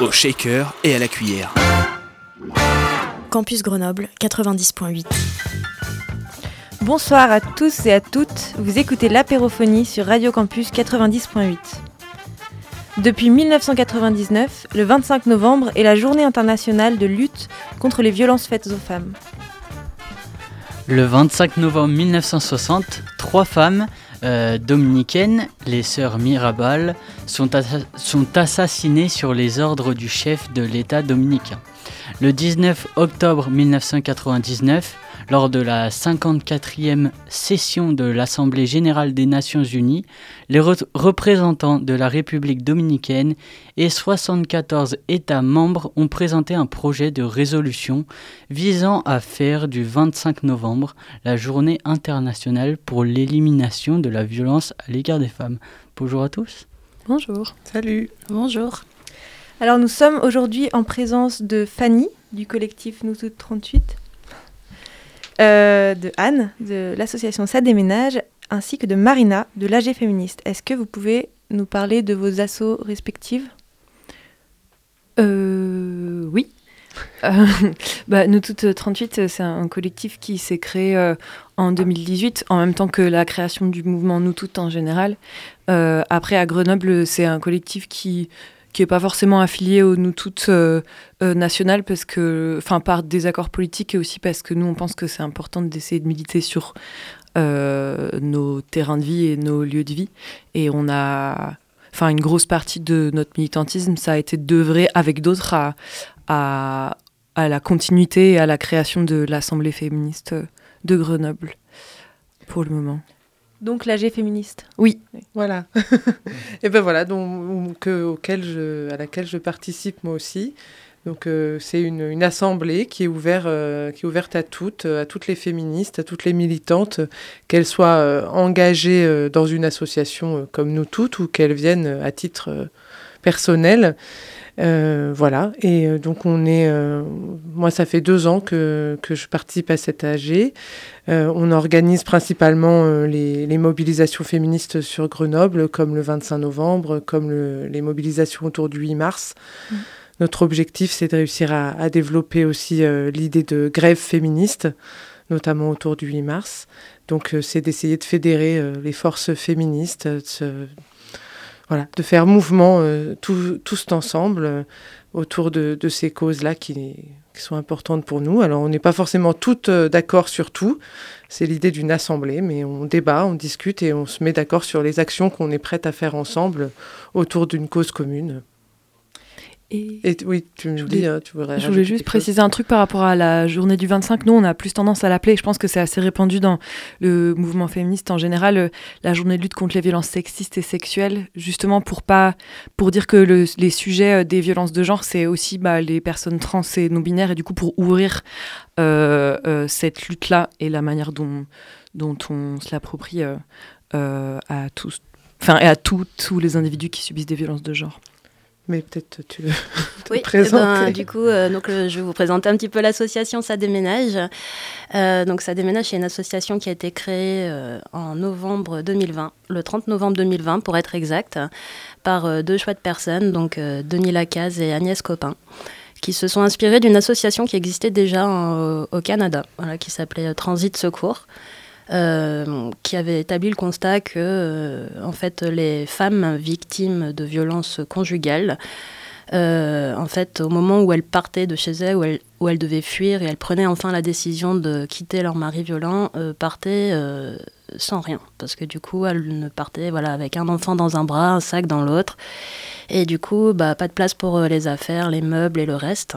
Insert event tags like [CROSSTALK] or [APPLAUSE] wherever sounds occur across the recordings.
Au shaker et à la cuillère. Campus Grenoble 90.8. Bonsoir à tous et à toutes, vous écoutez l'apérophonie sur Radio Campus 90.8. Depuis 1999, le 25 novembre est la journée internationale de lutte contre les violences faites aux femmes. Le 25 novembre 1960, trois femmes euh, dominicaines, les sœurs Mirabal, sont, sont assassinées sur les ordres du chef de l'État dominicain. Le 19 octobre 1999, lors de la 54e session de l'Assemblée générale des Nations unies, les re- représentants de la République dominicaine et 74 États membres ont présenté un projet de résolution visant à faire du 25 novembre la journée internationale pour l'élimination de la violence à l'égard des femmes. Bonjour à tous. Bonjour. Salut. Bonjour. Alors nous sommes aujourd'hui en présence de Fanny du collectif Nous Toutes 38, euh, de Anne de l'association Ça déménage, ainsi que de Marina de l'AG féministe. Est-ce que vous pouvez nous parler de vos assos respectives Euh, oui. [LAUGHS] Euh, bah, Nous Toutes 38, c'est un collectif qui s'est créé euh, en 2018, en même temps que la création du mouvement Nous Toutes en général. Après, à Grenoble, c'est un collectif qui qui n'est pas forcément affilié au Nous Toutes euh, euh, national, parce que, enfin, par désaccord politique et aussi parce que nous, on pense que c'est important d'essayer de militer sur euh, nos terrains de vie et nos lieux de vie. Et on a enfin une grosse partie de notre militantisme, ça a été d'œuvrer avec d'autres à la continuité et à la création de l'Assemblée féministe de Grenoble, pour le moment. Donc l'AG féministe. Oui. Voilà. [LAUGHS] et ben voilà, donc, que, auquel je, à laquelle je participe moi aussi. Donc euh, c'est une, une assemblée qui est, ouverte, euh, qui est ouverte à toutes, à toutes les féministes, à toutes les militantes, qu'elles soient euh, engagées euh, dans une association comme nous toutes ou qu'elles viennent à titre personnel. Euh, voilà, et euh, donc on est, euh, moi ça fait deux ans que, que je participe à cet AG. Euh, on organise principalement les, les mobilisations féministes sur Grenoble, comme le 25 novembre, comme le- les mobilisations autour du 8 mars. Mm. Notre objectif, c'est de réussir à, à développer aussi l'idée de grève féministe, notamment autour du 8 mars. Donc c'est d'essayer de fédérer les forces féministes, de se- voilà, de faire mouvement euh, tout- tous ensemble euh, autour de, ces causes-là qui, qui sont importantes pour nous. Alors on n'est pas forcément toutes euh, d'accord sur tout, c'est l'idée d'une assemblée, mais on débat, on discute et on se met d'accord sur les actions qu'on est prête à faire ensemble autour d'une cause commune. Et oui, tu me Je dis, voulais- hein, tu voudrais je voulais juste préciser un truc par rapport à la journée du 25. Nous, on a plus tendance à l'appeler, je pense que c'est assez répandu dans le mouvement féministe en général, euh, la journée de lutte contre les violences sexistes et sexuelles, justement pour pas pour dire que le- les sujets euh, des violences de genre, c'est aussi bah, les personnes trans et non binaires, et du coup pour ouvrir euh, euh, cette lutte-là et la manière dont, dont on se l'approprie euh, à tous, enfin et à tous les individus qui subissent des violences de genre. Mais peut-être tu veux [LAUGHS] te Oui, eh présenter. ben, du coup, euh, donc, euh, je vais vous présenter un petit peu l'association Ça déménage. Euh, donc, Ça déménage, c'est une association qui a été créée euh, en novembre 2020, le 30 novembre 2020 pour être exact, par deux chouettes personnes, donc Denis Lacaze et Agnès Copin, qui se sont inspirées d'une association qui existait déjà en- au Canada, voilà, qui s'appelait Transit Secours. Euh, qui avait établi le constat que euh, en fait les femmes victimes de violences conjugales euh, en fait, au moment où elles partaient de chez elles, où elles, devaient fuir et elles prenaient enfin la décision de quitter leur mari violent, partaient sans rien. Parce que du coup, elles ne partaient voilà, avec un enfant dans un bras, un sac dans l'autre. Et du coup, bah, pas de place pour les affaires, les meubles et le reste.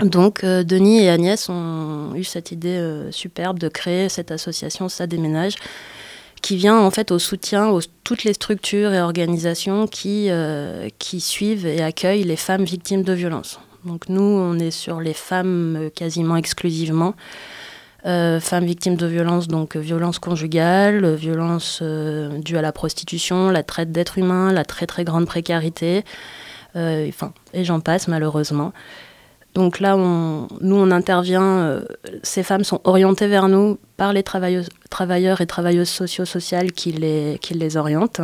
Donc, euh, Denis et Agnès ont eu cette idée euh, superbe de créer cette association Ça déménage qui vient en fait au soutien aux toutes les structures et organisations qui, qui suivent et accueillent les femmes victimes de violences. Donc nous, on est sur les femmes quasiment exclusivement. Euh, femmes victimes de violences, donc euh, violences conjugales, euh, violences dues à la prostitution, la traite d'êtres humains, la très très grande précarité, enfin, et j'en passe malheureusement. Donc là, on, nous, on intervient, ces femmes sont orientées vers nous par les travailleurs et travailleuses socio-sociales qui les, qui orientent,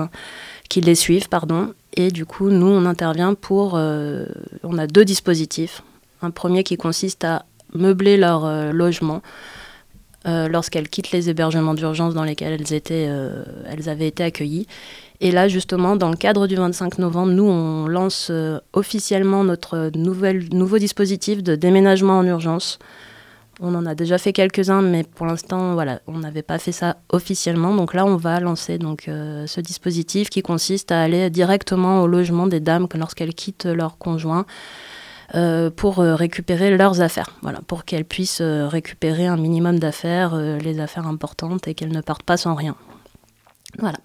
qui les suivent, pardon. Et du coup, nous, on intervient pour... on a deux dispositifs. Un premier qui consiste à meubler leur logement euh, lorsqu'elles quittent les hébergements d'urgence dans lesquels euh, elles avaient été accueillies. Et là, justement, dans le cadre du 25 novembre, nous, on lance euh, officiellement notre nouvelle, nouveau dispositif de déménagement en urgence. On en a déjà fait quelques-uns, mais pour l'instant, voilà, on n'avait pas fait ça officiellement. Donc là, on va lancer donc, ce dispositif qui consiste à aller directement au logement des dames lorsqu'elles quittent leur conjoint euh, pour euh, récupérer leurs affaires, voilà, pour qu'elles puissent euh, récupérer un minimum d'affaires, les affaires importantes, et qu'elles ne partent pas sans rien. Voilà.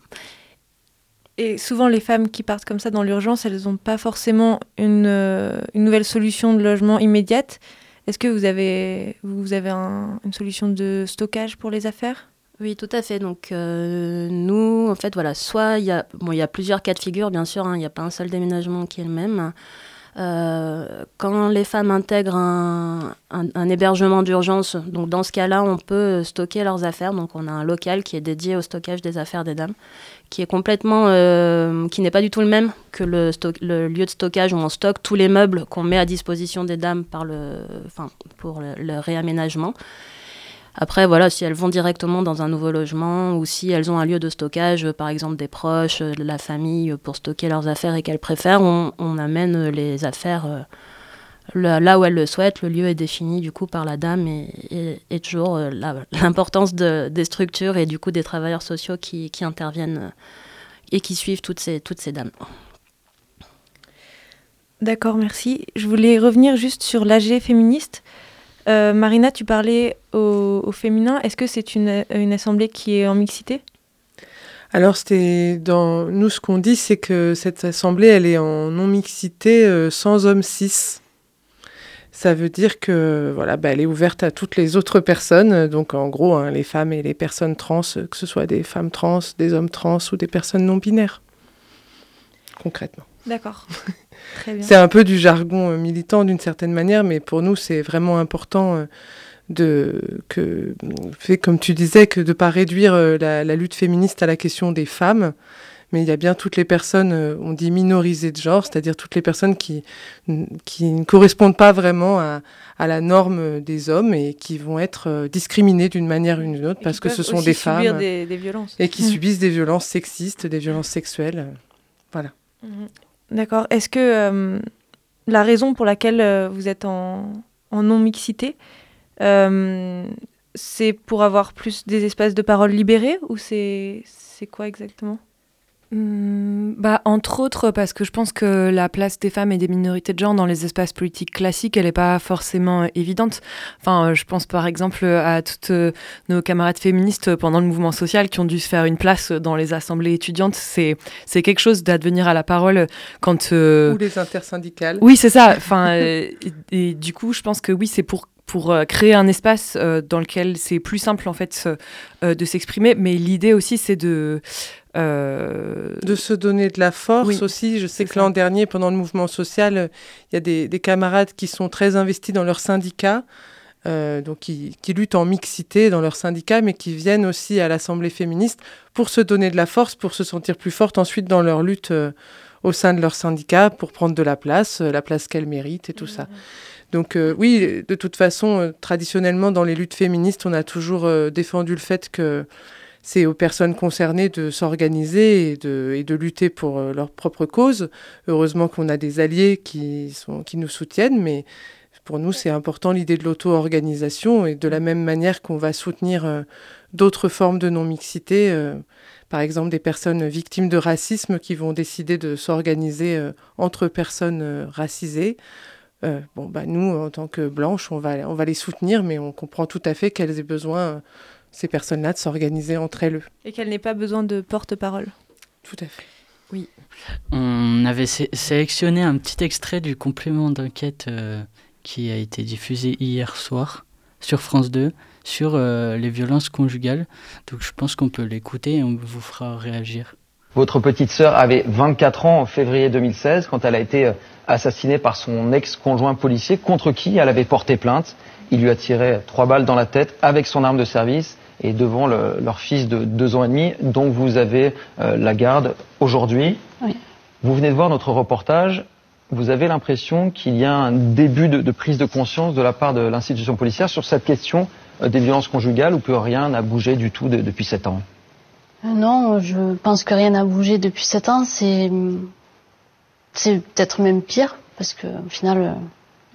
Et souvent, les femmes qui partent comme ça dans l'urgence, elles n'ont pas forcément une, une, nouvelle solution de logement immédiate. Est-ce que vous avez, vous avez une solution de stockage pour les affaires? Oui, tout à fait. Donc, nous, en fait, voilà, soit il y, a, bon, y a plusieurs cas de figure, bien sûr, hein. il n'y a pas un seul déménagement qui est le même. Euh, quand les femmes intègrent un, hébergement d'urgence, donc dans ce cas-là, on peut stocker leurs affaires. Donc on a un local qui est dédié au stockage des affaires des dames, qui est complètement, euh, qui n'est pas du tout le même que le, lieu de stockage où on stocke tous les meubles qu'on met à disposition des dames pour le réaménagement. Après, voilà, si elles vont directement dans un nouveau logement ou si elles ont un lieu de stockage, euh, par exemple des proches, euh, de la famille, euh, pour stocker leurs affaires et qu'elles préfèrent, on, amène les affaires là où elles le souhaitent. Le lieu est défini du coup par la dame et, toujours l'importance des structures et du coup des travailleurs sociaux qui, interviennent et qui suivent toutes ces, toutes ces dames. D'accord, merci. Je voulais revenir juste sur l'AG féministe. Euh, Marina, tu parlais au, féminin. Est-ce que c'est une, assemblée qui est en mixité? Alors, c'était dans nous ce qu'on dit, c'est que cette assemblée, elle est en non mixité euh, sans homme cis. Ça veut dire que voilà, bah, elle est ouverte à toutes les autres personnes, donc en gros hein, les femmes et les personnes trans, que ce soit des femmes trans, des hommes trans ou des personnes non binaires, concrètement. D'accord. [LAUGHS] C'est un peu du jargon euh, militant d'une certaine manière, mais pour nous, c'est vraiment important euh, de que fait comme tu disais que de pas réduire euh, la, lutte féministe à la question des femmes mais il y a bien toutes les personnes on dit minorisées de genre c'est-à-dire toutes les personnes qui qui ne correspondent pas vraiment à, à, la norme des hommes et qui vont être discriminées d'une manière ou d'une autre parce que ce sont des femmes des, violences. et qui mmh. subissent des violences sexistes des violences sexuelles voilà mmh. D'accord. Est-ce que euh, la raison pour laquelle euh, vous êtes en, non-mixité, euh, c'est pour avoir plus des espaces de parole libérés ou c'est quoi exactement? Mmh, bah, entre autres, parce que je pense que la place des femmes et des minorités de genre dans les espaces politiques classiques, elle n'est pas forcément euh, évidente. Enfin, euh, je pense par exemple à toutes euh, nos camarades féministes pendant le mouvement social qui ont dû se faire une place dans les assemblées étudiantes. C'est, c'est quelque chose d'advenir à la parole quand... Ou les intersyndicales. Oui, c'est ça. Enfin, et, du coup, je pense que oui, c'est pour pour créer un espace dans lequel c'est plus simple en fait de s'exprimer. Mais l'idée aussi, c'est de euh, de se donner de la force aussi. Je sais que l'an dernier, pendant le mouvement social, il y a des, camarades qui sont très investis dans leur syndicat, euh, donc qui, luttent en mixité dans leur syndicat, mais qui viennent aussi à l'Assemblée féministe pour se donner de la force, pour se sentir plus fortes ensuite dans leur lutte euh, au sein de leur syndicat, pour prendre de la place, la place qu'elles méritent et tout ça. Donc oui, de toute façon, traditionnellement, dans les luttes féministes, on a toujours défendu le fait que c'est aux personnes concernées de s'organiser et de, de, lutter pour euh, leur propre cause. Heureusement qu'on a des alliés qui, sont, qui nous soutiennent, mais pour nous, c'est important l'idée de l'auto-organisation et de la même manière qu'on va soutenir euh, d'autres formes de non-mixité, euh, par exemple des personnes victimes de racisme qui vont décider de s'organiser entre personnes racisées. bon, bah, nous, en tant que blanches, on va, on va les soutenir, mais on comprend tout à fait qu'elles aient besoin ces personnes-là de s'organiser entre elles. Et qu'elle n'ait pas besoin de porte-parole. Tout à fait. Oui. On avait sélectionné un petit extrait du complément d'enquête euh, qui a été diffusé hier soir sur France 2 sur euh, les violences conjugales. Donc je pense qu'on peut l'écouter et on vous fera réagir. Votre petite sœur avait 24 ans en février 2016 quand elle a été euh, assassinée par son ex-conjoint policier contre qui elle avait porté plainte. Il lui a tiré trois balles dans la tête avec son arme de service et devant leur fils de deux ans et demi, dont vous avez euh, la garde aujourd'hui. Vous venez de voir notre reportage. Vous avez l'impression qu'il y a un début de, prise de conscience de la part de l'institution policière sur cette question euh, des violences conjugales ou que rien n'a bougé du tout depuis sept ans? Euh, Non, je pense que rien n'a bougé depuis sept ans. C'est c'est peut-être même pire parce que au final,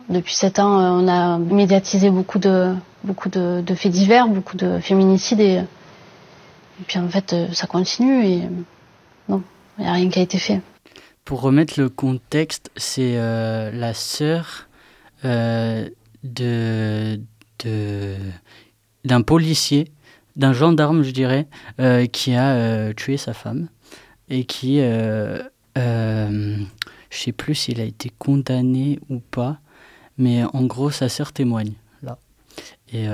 depuis sept ans, on a médiatisé beaucoup de beaucoup de, faits divers, beaucoup de féminicides et, puis en fait ça continue et non, il n'y a rien qui a été fait. Pour remettre le contexte, c'est euh, la sœur euh, de d'un policier, d'un gendarme, je dirais, euh, qui a tué sa femme et qui, je sais plus s'il a été condamné ou pas, mais en gros, sa sœur témoigne. Et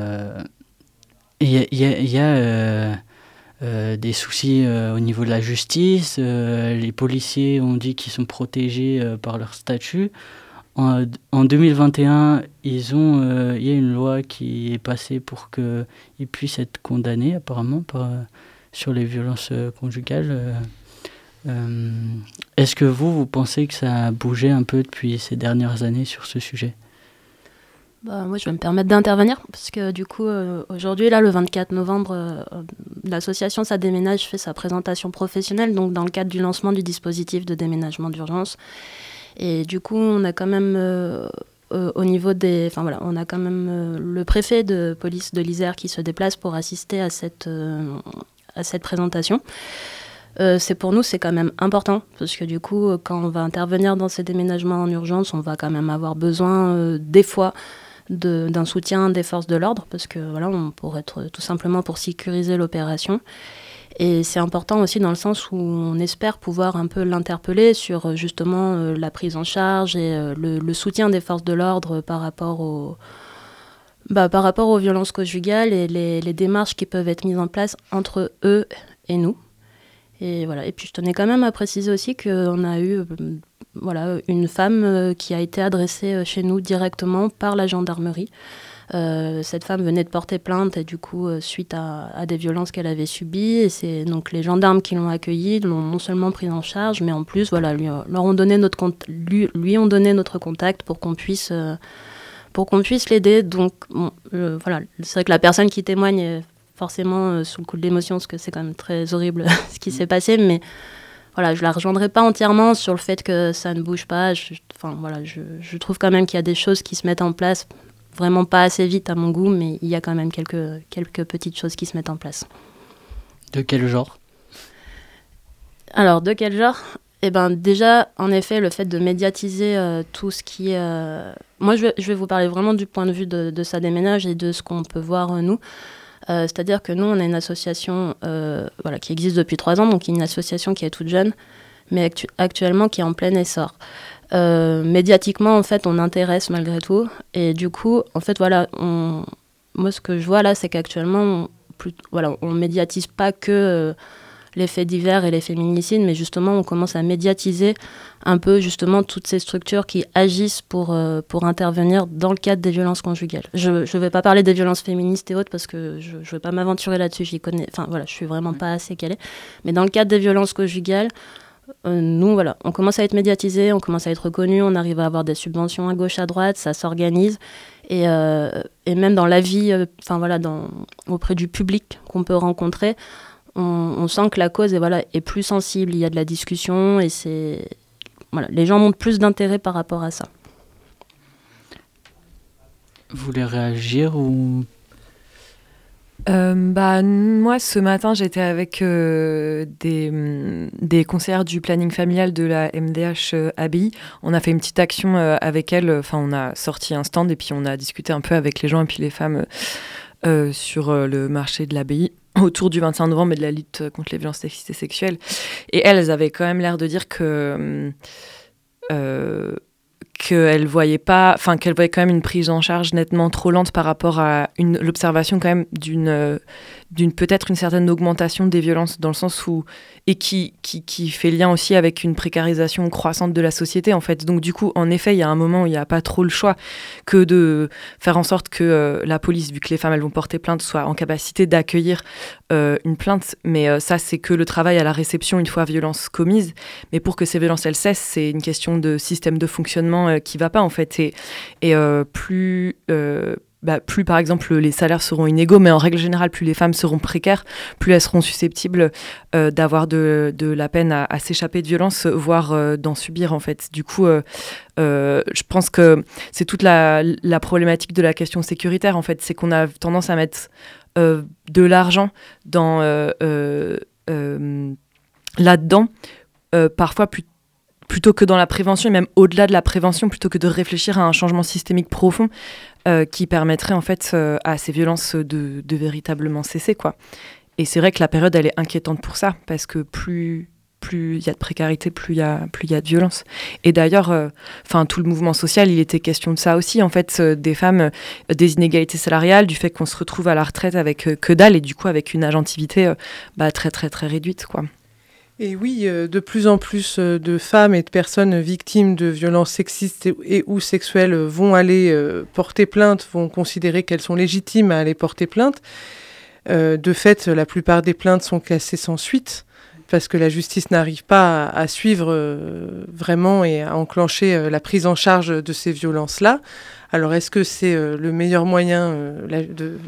il y a, des soucis euh, au niveau de la justice. Euh, les policiers ont dit qu'ils sont protégés euh, par leur statut. En, en 2021, ils ont, il y a une loi qui est passée pour qu'ils puissent être condamnés apparemment par, sur les violences conjugales. Est-ce que vous, vous pensez que ça a bougé un peu depuis ces dernières années sur ce sujet? Bah, moi, je vais me permettre d'intervenir parce que du coup, euh, aujourd'hui, là, le 24 novembre, euh, l'association Ça déménage fait sa présentation professionnelle, donc dans le cadre du lancement du dispositif de déménagement d'urgence. Et du coup, on a quand même euh, au niveau des, enfin voilà, on a quand même le préfet de police de l'Isère qui se déplace pour assister à cette à cette présentation. c'est pour nous, c'est quand même important parce que du coup, quand on va intervenir dans ces déménagements en urgence, on va quand même avoir besoin des fois d'un soutien des forces de l'ordre, parce que voilà, on pourrait tout simplement pour sécuriser l'opération. Et c'est important aussi dans le sens où on espère pouvoir un peu l'interpeller sur justement euh, la prise en charge et euh, le, soutien des forces de l'ordre par rapport aux bah, par rapport aux violences conjugales et les, les, démarches qui peuvent être mises en place entre eux et nous. Et voilà. Et puis je tenais quand même à préciser aussi qu'on a eu voilà, une femme euh, qui a été adressée euh, chez nous directement par la gendarmerie. Euh, cette femme venait de porter plainte et du coup suite à, des violences qu'elle avait subies et c'est donc les gendarmes qui l'ont accueillie l'ont non seulement prise en charge mais en plus voilà lui, leur ont donné notre lui ont donné notre contact pour qu'on puisse pour qu'on puisse l'aider donc voilà c'est vrai que la personne qui témoigne forcément sous le coup de l'émotion parce que c'est quand même très horrible [LAUGHS] ce qui s'est passé mais voilà, je la rejoindrai pas entièrement sur le fait que ça ne bouge pas. Je, enfin, voilà, je, trouve quand même qu'il y a des choses qui se mettent en place, vraiment pas assez vite à mon goût, mais il y a quand même quelques, quelques petites choses qui se mettent en place. De quel genre? Alors, de quel genre? Eh ben déjà, en effet, le fait de médiatiser euh, tout ce qui. Euh, moi, je vais, je vais, vous parler vraiment du point de vue de, de ça déménage et de ce qu'on peut voir, euh, nous. Euh, c'est-à-dire que nous, on a une association euh, voilà, qui existe depuis trois ans, donc une association qui est toute jeune, mais actuellement qui est en plein essor. Euh, médiatiquement, en fait, on intéresse malgré tout. Et du coup, en fait, voilà, on... moi, ce que je vois là, c'est qu'actuellement, on... voilà, on médiatise pas que les faits divers et les féminicides, mais justement, on commence à médiatiser un peu justement toutes ces structures qui agissent pour, euh, pour intervenir dans le cadre des violences conjugales. Je ne vais pas parler des violences féministes et autres parce que je ne vais pas m'aventurer là-dessus, j'y connais, enfin voilà, je suis vraiment pas assez calée. Mais dans le cadre des violences conjugales, euh, nous, voilà, on commence à être médiatisé, on commence à être reconnu, on arrive à avoir des subventions à gauche, à droite, ça s'organise. Et, euh, et, même dans la vie, enfin voilà, dans, auprès du public qu'on peut rencontrer, on, sent que la cause est, voilà, est plus sensible, il y a de la discussion et c'est voilà, les gens montrent plus d'intérêt par rapport à ça. Vous voulez réagir ou? Euh, bah, moi, ce matin, j'étais avec euh, des, des conseillères du planning familial de la MDH euh, ABI. On a fait une petite action avec elles. Enfin, on a sorti un stand et puis on a discuté un peu avec les gens et puis les femmes sur le marché de l'abbaye autour du 25 novembre et de la lutte contre les violences sexistes et sexuelles. Et elles, avaient quand même l'air de dire que qu'elle voyait pas, enfin qu'elle voyait quand même une prise en charge nettement trop lente par rapport à l'observation quand même d'une d'une peut-être une certaine augmentation des violences dans le sens où et qui, qui, qui, fait lien aussi avec une précarisation croissante de la société en fait. Donc du coup, en effet, il y a un moment où il n'y a pas trop le choix que de faire en sorte que euh, la police, vu que les femmes elles vont porter plainte, soit en capacité d'accueillir euh, une plainte. Mais euh, ça, c'est que le travail à la réception une fois violence commise. Mais pour que ces violences elles cessent, c'est une question de système de fonctionnement qui va pas en fait. Et, et plus bah, plus par exemple les salaires seront inégaux, mais en règle générale, plus les femmes seront précaires, plus elles seront susceptibles euh, d'avoir de, la peine à, s'échapper de violence, voire euh, d'en subir en fait. Du coup, euh, je pense que c'est toute la, problématique de la question sécuritaire en fait, c'est qu'on a tendance à mettre de l'argent dans là-dedans, parfois plutôt que dans la prévention et même au-delà de la prévention, plutôt que de réfléchir à un changement systémique profond euh, qui permettrait en fait euh, à ces violences de, véritablement cesser quoi. Et c'est vrai que la période elle est inquiétante pour ça parce que plus plus il y a de précarité, plus il y a plus il y a de violence. Et d'ailleurs, euh, enfin tout le mouvement social, il était question de ça aussi en fait, des femmes, des inégalités salariales, du fait qu'on se retrouve à la retraite avec que dalle et du coup avec une agentivité bah, très très très réduite quoi. Et oui, euh, de plus en plus euh, de femmes et de personnes victimes de violences sexistes et, ou sexuelles vont aller euh, porter plainte, vont considérer qu'elles sont légitimes à aller porter plainte. de fait, la plupart des plaintes sont classées sans suite parce que la justice n'arrive pas à, suivre vraiment et à enclencher la prise en charge de ces violences-là. Alors, est-ce que c'est le meilleur moyen de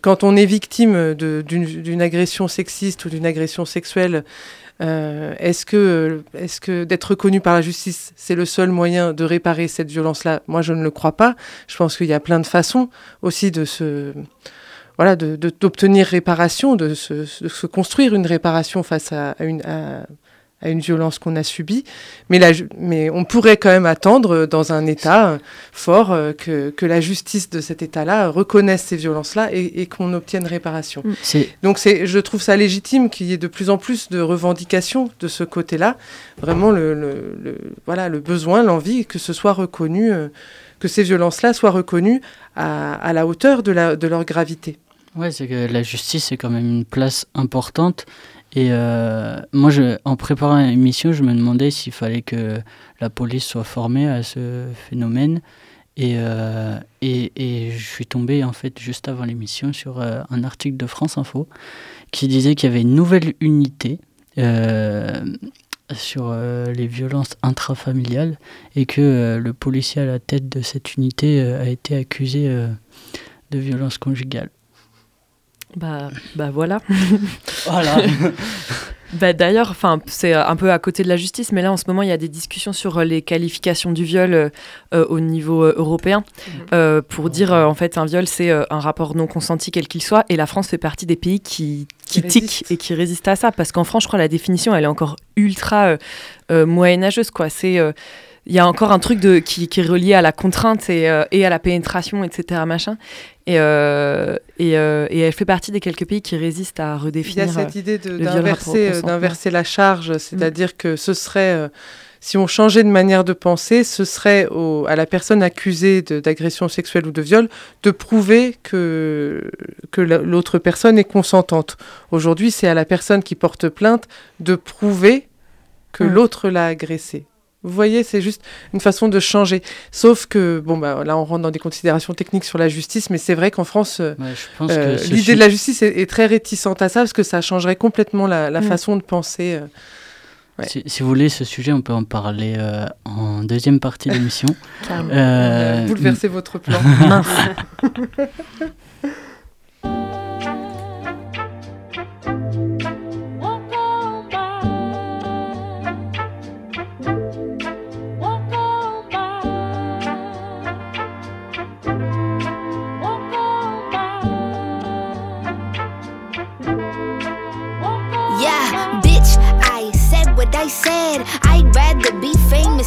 quand on est victime d'une agression sexiste ou d'une agression sexuelle, euh, est-ce que, d'être reconnu par la justice, c'est le seul moyen de réparer cette violence-là? Moi, je ne le crois pas. Je pense qu'il y a plein de façons aussi de se, voilà, d'obtenir réparation, de se, construire une réparation face à, une, une violence qu'on a subie. Mais, la, mais on pourrait quand même attendre euh, dans un État euh, fort euh, que, que, la justice de cet État-là reconnaisse ces violences-là et, qu'on obtienne réparation. Mm. Donc je trouve ça légitime qu'il y ait de plus en plus de revendications de ce côté-là. Vraiment le, le, voilà, le besoin, l'envie que ce soit reconnu, que ces violences-là soient reconnues à, à, la hauteur de, la, de leur gravité. Ouais, c'est que la justice est quand même une place importante et euh, moi, je, en préparant l'émission, je me demandais s'il fallait que la police soit formée à ce phénomène. Et, euh, et, je suis tombé en fait juste avant l'émission sur euh, un article de France Info qui disait qu'il y avait une nouvelle unité sur les violences intrafamiliales et que le policier à la tête de cette unité a été accusé de violences conjugales. Bah, bah voilà. [LAUGHS] voilà. [LAUGHS] bah d'ailleurs, enfin, c'est un peu à côté de la justice, mais là en ce moment il y a des discussions sur euh, les qualifications du viol euh, euh, au niveau européen mhm. pour dire en fait un viol c'est un rapport non consenti quel qu'il soit, et la France fait partie des pays qui qui, tiquent et qui résistent à ça, parce qu'en France je crois la définition elle est encore ultra moyenâgeuse quoi. C'est il y a encore un truc de, qui, qui est relié à la contrainte et, et à la pénétration, etc. Machin. Et, euh, et, euh, et, elle fait partie des quelques pays qui résistent à redéfinir. Il y a cette idée d'inverser, la charge, c'est-à-dire mm. que ce serait, euh, si on changeait de manière de penser, ce serait au, à la personne accusée d'agression sexuelle ou de viol de prouver que, que l'autre personne est consentante. Aujourd'hui, c'est à la personne qui porte plainte de prouver que mm. l'autre l'a agressée. Vous voyez, c'est juste une façon de changer. Sauf que, bon, bah, là, on rentre dans des considérations techniques sur la justice, mais c'est vrai qu'en France, euh, euh, l'idée de la justice est, très réticente à ça, parce que ça changerait complètement la, mm. façon de penser. Euh, si, vous voulez, ce sujet, on peut en parler en deuxième partie de l'émission. [LAUGHS] Bouleverser votre plan. [LAUGHS] [LAUGHS]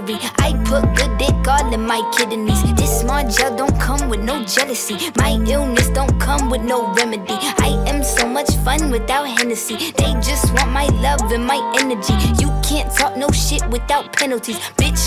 misery. I put good dick all in my kidneys. This small gel don't come with no jealousy. My illness don't come with no remedy. I am so much fun without Hennessy. They just want my love and my energy. You can't talk no shit without penalties. Bitch,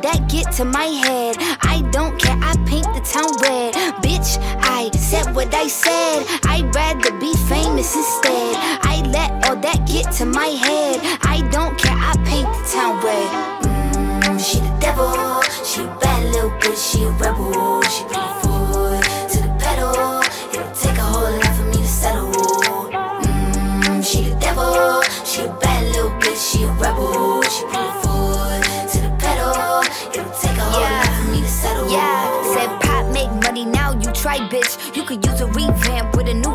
that get to my head. I don't care, I paint the town red. Bitch, I said what I said. I'd rather be famous instead. I let all that get to my head. I don't care, I paint the town red. Mm, she the devil, she a bad little bitch, she a rebel.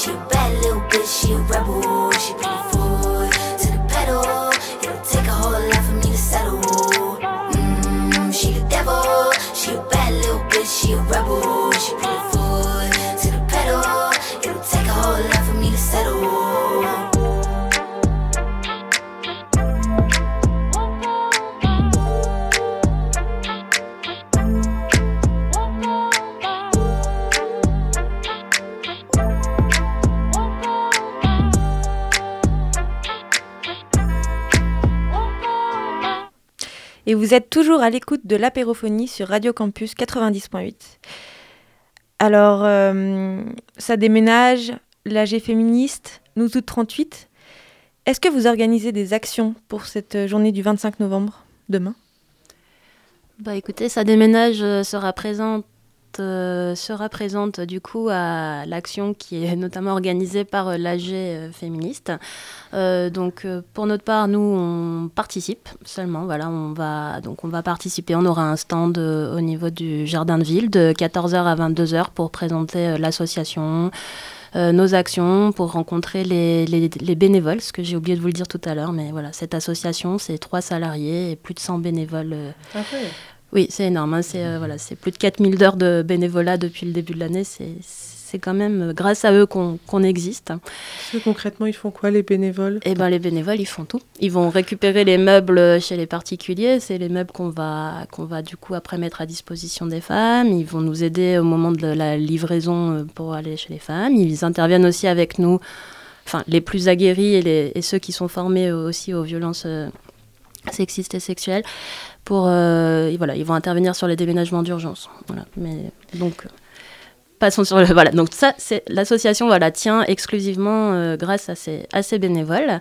She a bad little bitch, she a rebel. She her Et vous êtes toujours à l'écoute de l'apérophonie sur Radio Campus 90.8. Alors, euh, ça déménage, l'AG féministe, nous toutes 38. Est-ce que vous organisez des actions pour cette journée du 25 novembre, demain? Bah écoutez, ça déménage euh, sera présente sera présente du coup à l'action qui est notamment organisée par euh, l'AG euh, féministe. Euh, donc euh, pour notre part, nous on participe seulement. Voilà, on va donc on va participer. On aura un stand euh, au niveau du jardin de ville de 14h à 22h pour présenter euh, l'association. euh, nos actions pour rencontrer les, les- les bénévoles, ce que j'ai oublié de vous le dire tout à l'heure, mais voilà, cette association, c'est trois salariés et plus de 100 bénévoles euh, Ah. Oui, c'est énorme. hein. C'est euh, voilà, c'est plus de 4000 heures de bénévolat depuis le début de l'année. C'est c'est quand même euh, grâce à eux qu'on qu'on existe. Parce que concrètement, ils font quoi les bénévoles? Eh ben, les bénévoles, ils font tout. Ils vont récupérer les meubles chez les particuliers. C'est les meubles qu'on va, qu'on va du coup après mettre à disposition des femmes. Ils vont nous aider au moment de la livraison euh, pour aller chez les femmes. Ils interviennent aussi avec nous, enfin les plus aguerris et, les- et ceux qui sont formés aussi aux violences euh, sexistes et sexuelles. Euh, ils vont intervenir sur les déménagements d'urgence. Donc. passons sur le. [LAUGHS] Donc ça, c'est l'association voilà, tient exclusivement euh, grâce à ses, bénévoles.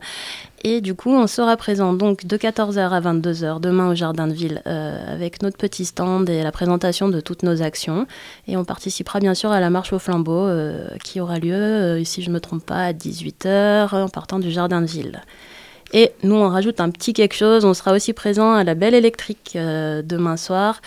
Et du coup, on sera présent donc de 14h à 22h demain au Jardin de Ville euh, avec notre petit stand et la présentation de toutes nos actions. Et on participera bien sûr à la marche au flambeau qui aura lieu, si je ne me trompe pas, à 18h en partant du Jardin de Ville. Et nous, on rajoute un petit quelque chose. On sera aussi présent à la Belle Électrique demain soir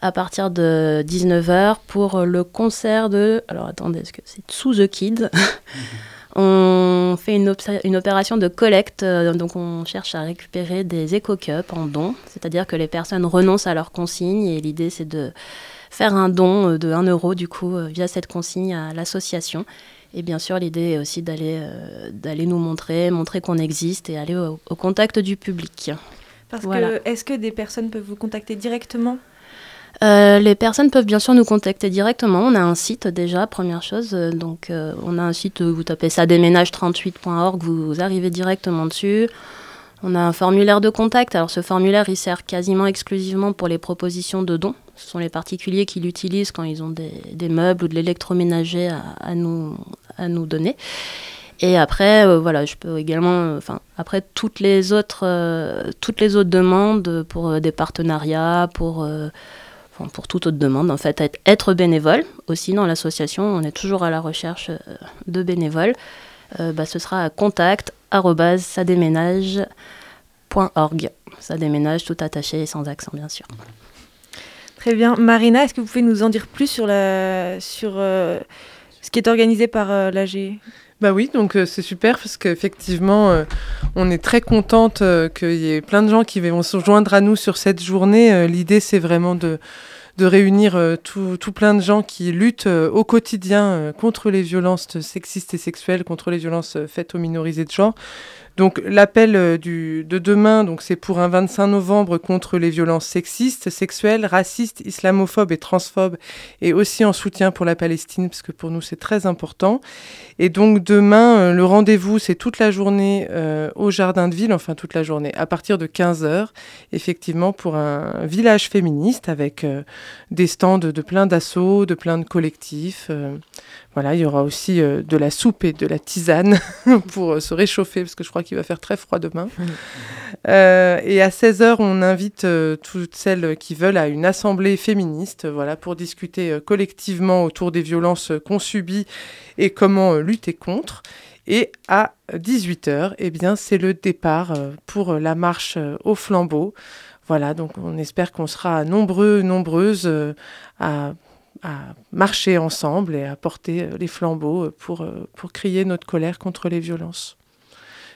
à partir de 19h pour le concert de. Alors attendez, est-ce que c'est Sous the Kids [LAUGHS] On fait une, une opération de collecte, euh, donc on cherche à récupérer des éco-cups en dons, c'est-à-dire que les personnes renoncent à leur consigne et l'idée c'est de faire un don euh, de 1 euro du coup euh, via cette consigne à l'association. Et bien sûr, l'idée est aussi d'aller d'aller nous montrer, montrer qu'on existe et aller au, contact du public. Parce que est-ce que des personnes peuvent vous contacter directement? Euh, les personnes peuvent bien sûr nous contacter directement. On a un site déjà, première chose. Euh, donc, euh, on a un site, vous tapez ça déménage38.org, vous arrivez directement dessus. On a un formulaire de contact. Alors, ce formulaire, il sert quasiment exclusivement pour les propositions de dons. Ce sont les particuliers qui l'utilisent quand ils ont des, meubles ou de l'électroménager à, nous, donner. Et après, voilà, je peux également, enfin, après toutes les autres, autres demandes pour des partenariats, pour toute autre demande, en fait, être, bénévole. Aussi, dans l'association, on est toujours à la recherche euh, de bénévoles. Euh, bah, ce sera à contact ça déménage Ça déménage tout attaché et sans accent, bien sûr. Très bien. Marina, est-ce que vous pouvez nous en dire plus sur, la, sur euh, ce qui est organisé par l'AG bah oui, donc c'est super parce qu'effectivement, on est très contente qu'il y ait plein de gens qui vont se joindre à nous sur cette journée. L'idée, c'est vraiment de, de réunir euh, tout, tout, plein de gens qui luttent euh, au quotidien euh, contre les violences sexistes et sexuelles, contre les violences faites aux minorisés de genre. Donc l'appel euh, de demain, donc c'est pour un 25 novembre contre les violences sexistes, sexuelles, racistes, islamophobes et transphobes, et aussi en soutien pour la Palestine, parce que pour nous c'est très important. Et donc demain, euh, le rendez-vous c'est toute la journée euh, au Jardin de Ville, enfin toute la journée, à partir de 15h, effectivement pour un village féministe avec des stands de, plein d'assauts, de plein de collectifs. Voilà, il y aura aussi euh, de la soupe et de la tisane [LAUGHS] pour euh, se réchauffer, parce que je crois qu'il va faire très froid demain. Euh, et à 16h, on invite toutes celles qui veulent à une assemblée féministe, voilà, pour discuter collectivement autour des violences qu'on subit et comment lutter contre. Et à 18h, eh bien, c'est le départ pour la marche au flambeau. Voilà, donc on espère qu'on sera nombreux, nombreuses à à marcher ensemble et à porter euh, les flambeaux euh, pour, euh, pour crier notre colère contre les violences.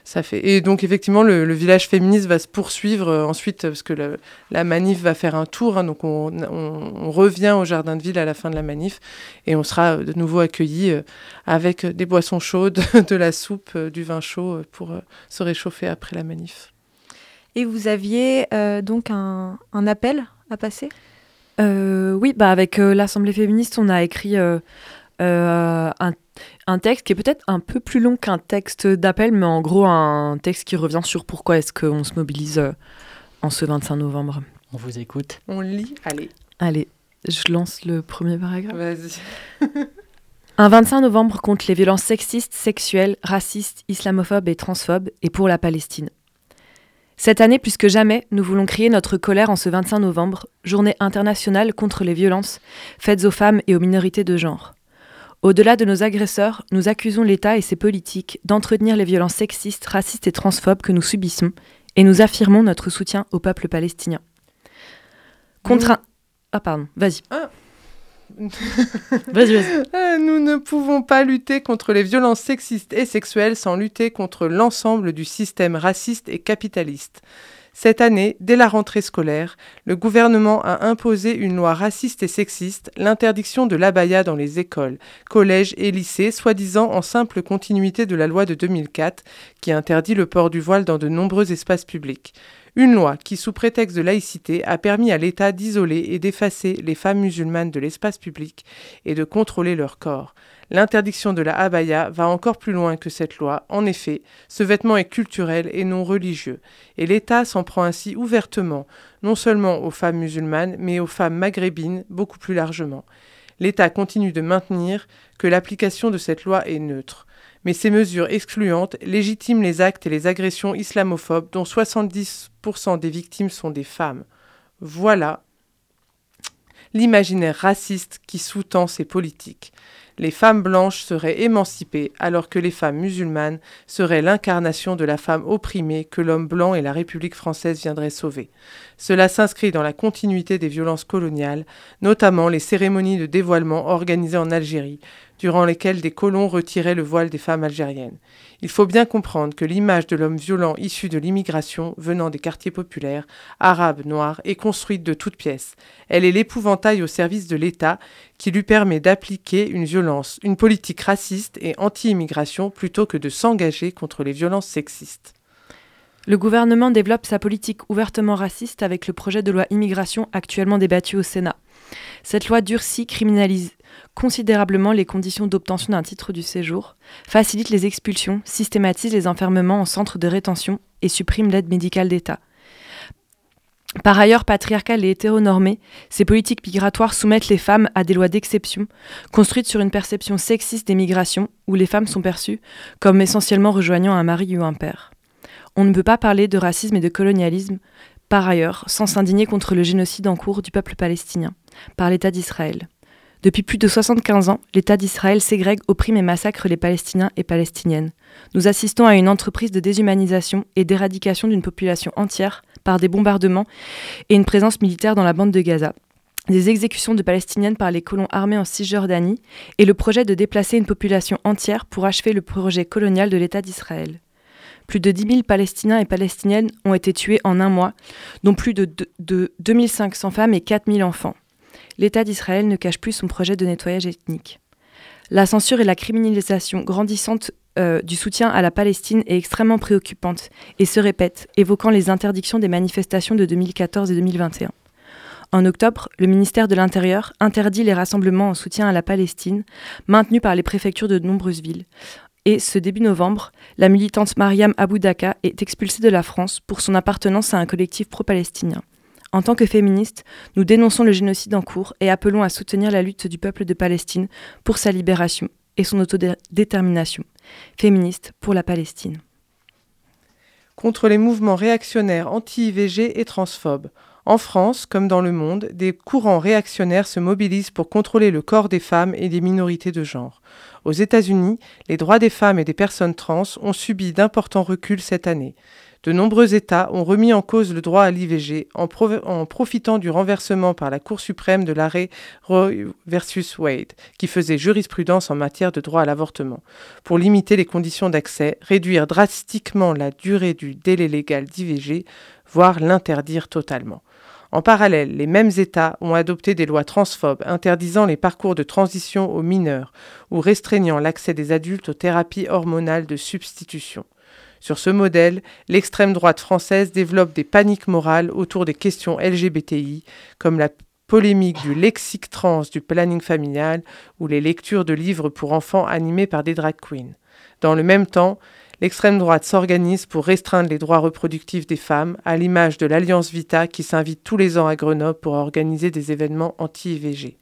Ça fait... Et donc effectivement, le, village féministe va se poursuivre ensuite, parce que la manif va faire un tour, hein, donc on, on, revient au jardin de ville à la fin de la manif, et on sera de nouveau accueillis avec des boissons chaudes, [LAUGHS] de la soupe, du vin chaud pour se réchauffer après la manif. Et vous aviez donc un, un appel à passer? Euh, oui, bah avec euh, l'Assemblée féministe, on a écrit euh, un, texte qui est peut-être un peu plus long qu'un texte d'appel, mais en gros un texte qui revient sur pourquoi est-ce qu'on se mobilise en ce 25 novembre. On vous écoute. On lit, allez. Allez, je lance le premier paragraphe. Vas-y. [LAUGHS] un 25 novembre contre les violences sexistes, sexuelles, racistes, islamophobes et transphobes, et pour la Palestine. Cette année, plus que jamais, nous voulons crier notre colère en ce 25 novembre, journée internationale contre les violences faites aux femmes et aux minorités de genre. Au-delà de nos agresseurs, nous accusons l'État et ses politiques d'entretenir les violences sexistes, racistes et transphobes que nous subissons, et nous affirmons notre soutien au peuple palestinien. Contre un... Ah pardon, vas-y. Ah. Euh, nous ne pouvons pas lutter contre les violences sexistes et sexuelles sans lutter contre l'ensemble du système raciste et capitaliste. Cette année, dès la rentrée scolaire, le gouvernement a imposé une loi raciste et sexiste, l'interdiction de l'abaya dans les écoles, collèges et lycées, soi-disant en simple continuité de la loi de 2004 qui interdit le port du voile dans de nombreux espaces publics. Une loi qui, sous prétexte de laïcité, a permis à l'État d'isoler et d'effacer les femmes musulmanes de l'espace public et de contrôler leur corps. L'interdiction de la abaya va encore plus loin que cette loi. En effet, ce vêtement est culturel et non religieux, et l'État s'en prend ainsi ouvertement, non seulement aux femmes musulmanes, mais aux femmes maghrébines beaucoup plus largement. l'État continue de maintenir que l'application de cette loi est neutre. Mais ces mesures excluantes légitiment les actes et les agressions islamophobes dont 70% des victimes sont des femmes. Voilà l'imaginaire raciste qui sous-tend ces politiques. Les femmes blanches seraient émancipées alors que les femmes musulmanes seraient l'incarnation de la femme opprimée que l'homme blanc et la République française viendraient sauver. Cela s'inscrit dans la continuité des violences coloniales, notamment les cérémonies de dévoilement organisées en Algérie, durant lesquelles des colons retiraient le voile des femmes algériennes. Il faut bien comprendre que l'image de l'homme violent issu de l'immigration venant des quartiers populaires, arabes, noirs, est construite de toutes pièces. Elle est l'épouvantail au service de l'État qui lui permet d'appliquer une violence, une politique raciste et anti-immigration plutôt que de s'engager contre les violences sexistes. Le gouvernement développe sa politique ouvertement raciste avec le projet de loi immigration actuellement débattu au Sénat. Cette loi durcit, criminalise considérablement les conditions d'obtention d'un titre du séjour, facilite les expulsions, systématise les enfermements en centre de rétention et supprime l'aide médicale d'État. Par ailleurs patriarcales et hétéronormées, ces politiques migratoires soumettent les femmes à des lois d'exception, construites sur une perception sexiste des migrations, où les femmes sont perçues comme essentiellement rejoignant un mari ou un père. On ne peut pas parler de racisme et de colonialisme, par ailleurs, sans s'indigner contre le génocide en cours du peuple palestinien, par l'État d'Israël. Depuis plus de 75 ans, l'État d'Israël ségrègue, opprime et massacre les Palestiniens et Palestiniennes. Nous assistons à une entreprise de déshumanisation et d'éradication d'une population entière par des bombardements et une présence militaire dans la bande de Gaza des exécutions de Palestiniennes par les colons armés en Cisjordanie et le projet de déplacer une population entière pour achever le projet colonial de l'État d'Israël. Plus de 10 000 Palestiniens et Palestiniennes ont été tués en un mois, dont plus de, de 2500 femmes et 4000 enfants. L'État d'Israël ne cache plus son projet de nettoyage ethnique. La censure et la criminalisation grandissante euh, du soutien à la Palestine est extrêmement préoccupante et se répète, évoquant les interdictions des manifestations de 2014 et 2021. En octobre, le ministère de l'Intérieur interdit les rassemblements en soutien à la Palestine, maintenus par les préfectures de nombreuses villes. Et ce début novembre, la militante Mariam Aboudaka est expulsée de la France pour son appartenance à un collectif pro-palestinien. En tant que féministes, nous dénonçons le génocide en cours et appelons à soutenir la lutte du peuple de Palestine pour sa libération et son autodétermination. Féministes pour la Palestine. Contre les mouvements réactionnaires anti-IVG et transphobes, en France, comme dans le monde, des courants réactionnaires se mobilisent pour contrôler le corps des femmes et des minorités de genre. Aux États-Unis, les droits des femmes et des personnes trans ont subi d'importants reculs cette année. De nombreux États ont remis en cause le droit à l'IVG en, profitant du renversement par la Cour suprême de l'arrêt Roe versus Wade, qui faisait jurisprudence en matière de droit à l'avortement, pour limiter les conditions d'accès, réduire drastiquement la durée du délai légal d'IVG, voire l'interdire totalement. En parallèle, les mêmes États ont adopté des lois transphobes interdisant les parcours de transition aux mineurs ou restreignant l'accès des adultes aux thérapies hormonales de substitution. Sur ce modèle, l'extrême droite française développe des paniques morales autour des questions LGBTI, comme la polémique du lexique trans du planning familial ou les lectures de livres pour enfants animés par des drag queens. Dans le même temps, L'extrême droite s'organise pour restreindre les droits reproductifs des femmes, à l'image de l'Alliance Vita qui s'invite tous les ans à Grenoble pour organiser des événements anti-IVG.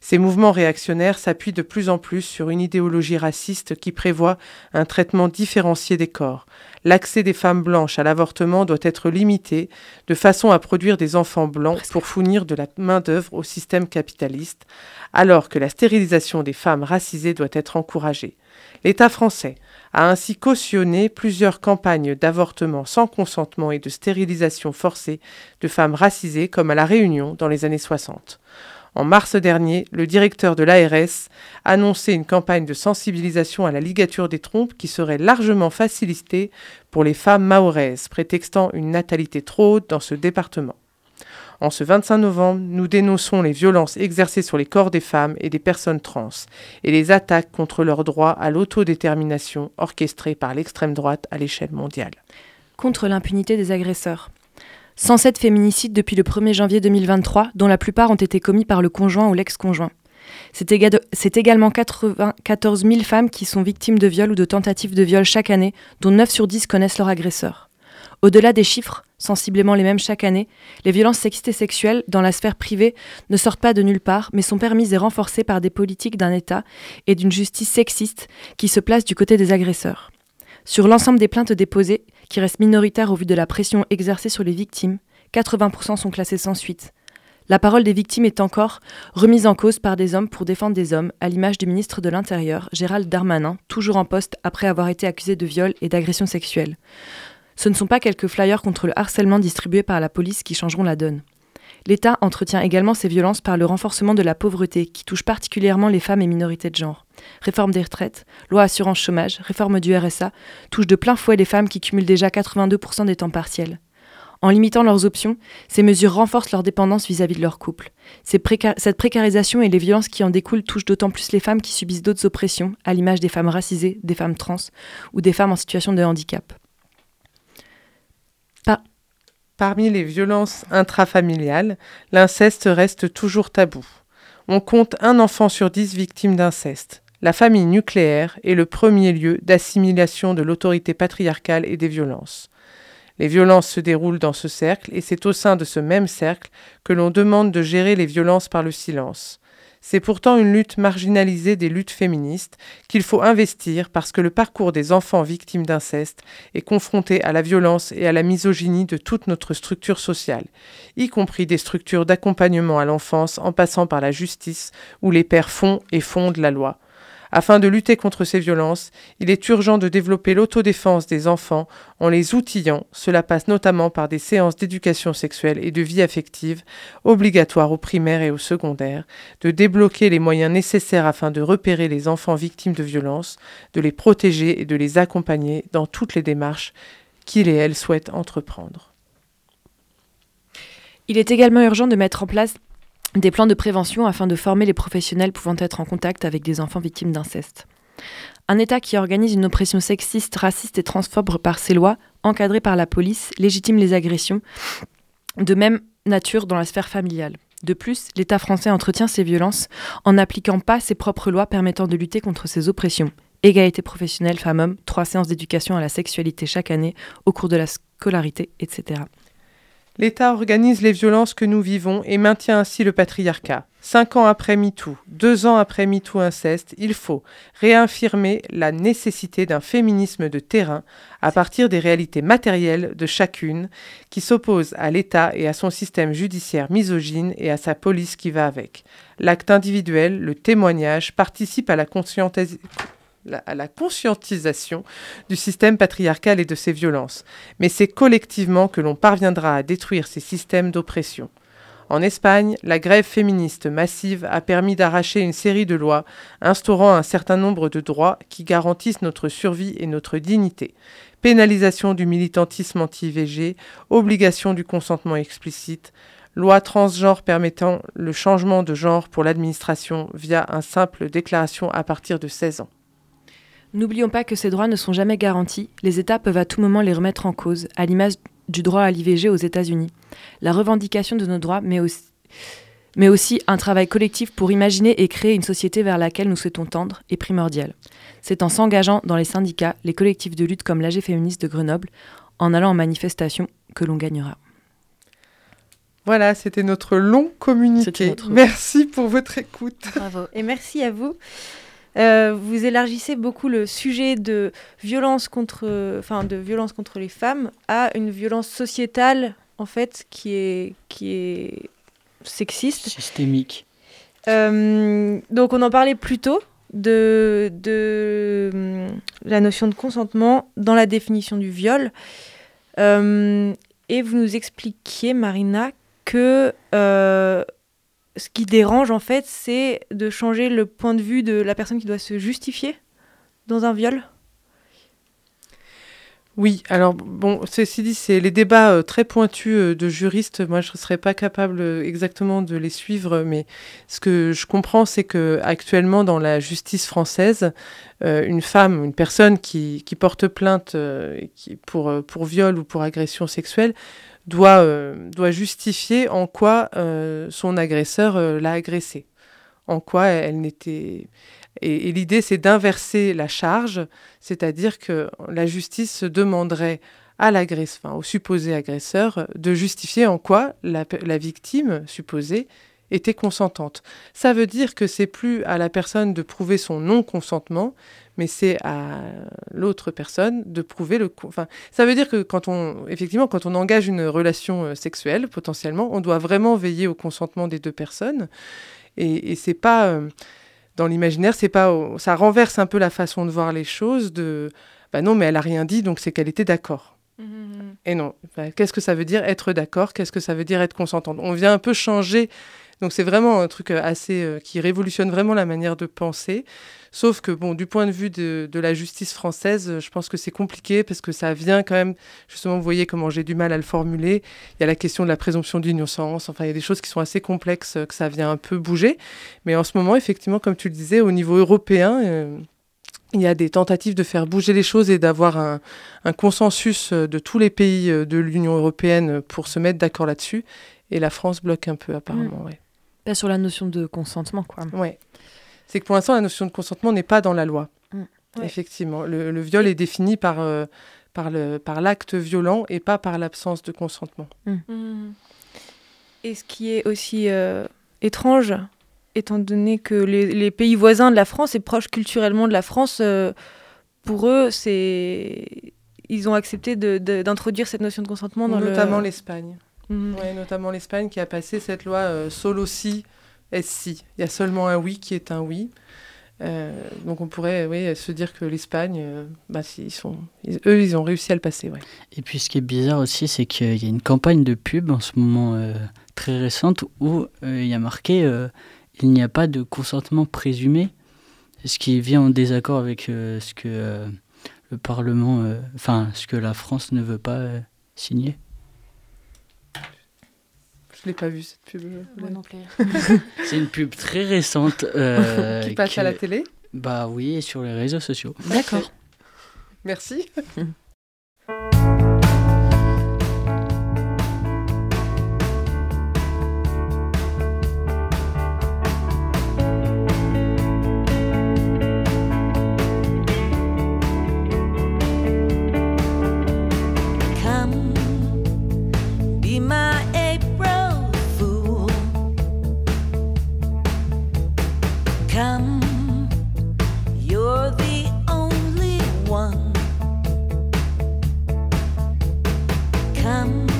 Ces mouvements réactionnaires s'appuient de plus en plus sur une idéologie raciste qui prévoit un traitement différencié des corps. L'accès des femmes blanches à l'avortement doit être limité de façon à produire des enfants blancs pour fournir de la main-d'œuvre au système capitaliste, alors que la stérilisation des femmes racisées doit être encouragée. L'État français a ainsi cautionné plusieurs campagnes d'avortement sans consentement et de stérilisation forcée de femmes racisées comme à La Réunion dans les années 60. En mars dernier, le directeur de l'ARS annonçait une campagne de sensibilisation à la ligature des trompes qui serait largement facilitée pour les femmes mahoraises, prétextant une natalité trop haute dans ce département. En ce 25 novembre, nous dénonçons les violences exercées sur les corps des femmes et des personnes trans et les attaques contre leur droit à l'autodétermination orchestrées par l'extrême droite à l'échelle mondiale. Contre l'impunité des agresseurs. 107 féminicides depuis le 1er janvier 2023, dont la plupart ont été commis par le conjoint ou l'ex-conjoint. C'est également 94 000 femmes qui sont victimes de viols ou de tentatives de viol chaque année, dont 9 sur 10 connaissent leur agresseur. Au-delà des chiffres, sensiblement les mêmes chaque année, les violences sexistes et sexuelles dans la sphère privée ne sortent pas de nulle part, mais sont permises et renforcées par des politiques d'un État et d'une justice sexiste qui se place du côté des agresseurs. Sur l'ensemble des plaintes déposées, qui restent minoritaires au vu de la pression exercée sur les victimes, 80% sont classées sans suite. La parole des victimes est encore remise en cause par des hommes pour défendre des hommes, à l'image du ministre de l'Intérieur, Gérald Darmanin, toujours en poste après avoir été accusé de viol et d'agression sexuelle. Ce ne sont pas quelques flyers contre le harcèlement distribués par la police qui changeront la donne. L'État entretient également ces violences par le renforcement de la pauvreté, qui touche particulièrement les femmes et minorités de genre. Réforme des retraites, loi assurance chômage, réforme du RSA, touche de plein fouet les femmes qui cumulent déjà 82% des temps partiels. En limitant leurs options, ces mesures renforcent leur dépendance vis-à-vis de leur couple. Cette précarisation et les violences qui en découlent touchent d'autant plus les femmes qui subissent d'autres oppressions, à l'image des femmes racisées, des femmes trans ou des femmes en situation de handicap. Parmi les violences intrafamiliales, l'inceste reste toujours tabou. On compte un enfant sur dix victimes d'inceste. La famille nucléaire est le premier lieu d'assimilation de l'autorité patriarcale et des violences. Les violences se déroulent dans ce cercle et c'est au sein de ce même cercle que l'on demande de gérer les violences par le silence. C'est pourtant une lutte marginalisée des luttes féministes qu'il faut investir parce que le parcours des enfants victimes d'inceste est confronté à la violence et à la misogynie de toute notre structure sociale, y compris des structures d'accompagnement à l'enfance en passant par la justice où les pères font et fondent la loi. Afin de lutter contre ces violences, il est urgent de développer l'autodéfense des enfants en les outillant. Cela passe notamment par des séances d'éducation sexuelle et de vie affective obligatoires au primaire et au secondaire, de débloquer les moyens nécessaires afin de repérer les enfants victimes de violences, de les protéger et de les accompagner dans toutes les démarches qu'ils et elles souhaitent entreprendre. Il est également urgent de mettre en place des plans de prévention afin de former les professionnels pouvant être en contact avec des enfants victimes d'inceste. Un État qui organise une oppression sexiste, raciste et transphobe par ses lois, encadrées par la police, légitime les agressions de même nature dans la sphère familiale. De plus, l'État français entretient ces violences en n'appliquant pas ses propres lois permettant de lutter contre ces oppressions. Égalité professionnelle femmes-hommes, trois séances d'éducation à la sexualité chaque année au cours de la scolarité, etc. L'État organise les violences que nous vivons et maintient ainsi le patriarcat. Cinq ans après MeToo, deux ans après MeToo inceste, il faut réaffirmer la nécessité d'un féminisme de terrain à partir des réalités matérielles de chacune qui s'oppose à l'État et à son système judiciaire misogyne et à sa police qui va avec. L'acte individuel, le témoignage participent à la conscientisation à la conscientisation du système patriarcal et de ses violences, mais c'est collectivement que l'on parviendra à détruire ces systèmes d'oppression. En Espagne, la grève féministe massive a permis d'arracher une série de lois instaurant un certain nombre de droits qui garantissent notre survie et notre dignité. Pénalisation du militantisme anti-IVG, obligation du consentement explicite, loi transgenre permettant le changement de genre pour l'administration via un simple déclaration à partir de 16 ans. N'oublions pas que ces droits ne sont jamais garantis, les États peuvent à tout moment les remettre en cause, à l'image du droit à l'IVG aux États-Unis. La revendication de nos droits, mais aussi, mais aussi un travail collectif pour imaginer et créer une société vers laquelle nous souhaitons tendre, est primordial. C'est en s'engageant dans les syndicats, les collectifs de lutte comme l'AG féministe de Grenoble, en allant en manifestation, que l'on gagnera. Voilà, c'était notre long communiqué. Notre... Merci pour votre écoute. Bravo. Et merci à vous. Euh, vous élargissez beaucoup le sujet de violence contre, enfin, de violence contre les femmes à une violence sociétale en fait qui est qui est sexiste, systémique. Euh, donc on en parlait plus tôt de, de hum, la notion de consentement dans la définition du viol. Euh, et vous nous expliquiez, Marina, que ce qui dérange en fait, c'est de changer le point de vue de la personne qui doit se justifier dans un viol? Oui, alors bon, ceci dit, c'est les débats euh, très pointus euh, de juristes. Moi, je ne serais pas capable euh, exactement de les suivre, mais ce que je comprends, c'est que actuellement, dans la justice française, une femme, une personne qui, porte plainte pour viol ou pour agression sexuelle doit, euh, doit justifier en quoi euh, son agresseur euh, l'a agressée, en quoi elle n'était... Et, l'idée, c'est d'inverser la charge, c'est-à-dire que la justice demanderait à l'agresseur, au supposé agresseur, de justifier en quoi la, la victime supposée était consentante. Ça veut dire que c'est plus à la personne de prouver son non-consentement, mais c'est à l'autre personne de prouver le. Enfin, ça veut dire que quand on, effectivement, quand on engage une relation euh, sexuelle, potentiellement, on doit vraiment veiller au consentement des deux personnes. Et, et c'est pas euh, dans l'imaginaire, c'est pas, ça renverse un peu la façon de voir les choses. De, bah non, mais elle a rien dit, donc c'est qu'elle était d'accord. Mmh, mmh, mmh. Et non, bah, qu'est-ce que ça veut dire être d'accord? Qu'est-ce que ça veut dire être consentante? On vient un peu changer donc c'est vraiment un truc euh, assez euh, qui révolutionne vraiment la manière de penser. Sauf que bon, du point de vue de, de la justice française, euh, je pense que c'est compliqué parce que ça vient quand même. Justement, vous voyez comment j'ai du mal à le formuler. Il y a la question de la présomption d'innocence. Enfin, il y a des choses qui sont assez complexes que ça vient un peu bouger. Mais en ce moment, effectivement, comme tu le disais, au niveau européen. Euh, il y a des tentatives de faire bouger les choses et d'avoir un, un, consensus de tous les pays de l'Union européenne pour se mettre d'accord là-dessus. Et la France bloque un peu, apparemment. Mmh. Ouais. Pas sur la notion de consentement, quoi. Ouais. C'est que pour l'instant, la notion de consentement n'est pas dans la loi. Mmh. Ouais. Effectivement. Le, le, viol est défini par, euh, par, le, par l'acte violent et pas par l'absence de consentement. Mmh. Mmh. Et ce qui est aussi euh, étrange, étant donné que les, les, pays voisins de la France et proches culturellement de la France, euh, pour eux, c'est ils ont accepté d'introduire cette notion de consentement dans notamment le... l'Espagne. Mmh. Ouais, notamment l'Espagne qui a passé cette loi euh, solo si, si. Il y a seulement un oui qui est un oui. Euh, donc on pourrait oui, se dire que l'Espagne, euh, bah, ils sont, ils, eux, ils ont réussi à le passer. Ouais. Et puis ce qui est bizarre aussi, c'est qu'il y a une campagne de pub en ce moment euh, très récente où euh, il y a marqué il n'y a pas de consentement présumé, ce qui vient en désaccord avec ce que le Parlement, enfin ce que la France ne veut pas signer. Je l'ai pas vu cette pub. Moi non plus. [LAUGHS] C'est une pub très récente. Euh, [LAUGHS] qui passe que... à la télé Bah oui, et sur les réseaux sociaux. D'accord. Merci. [LAUGHS] I'm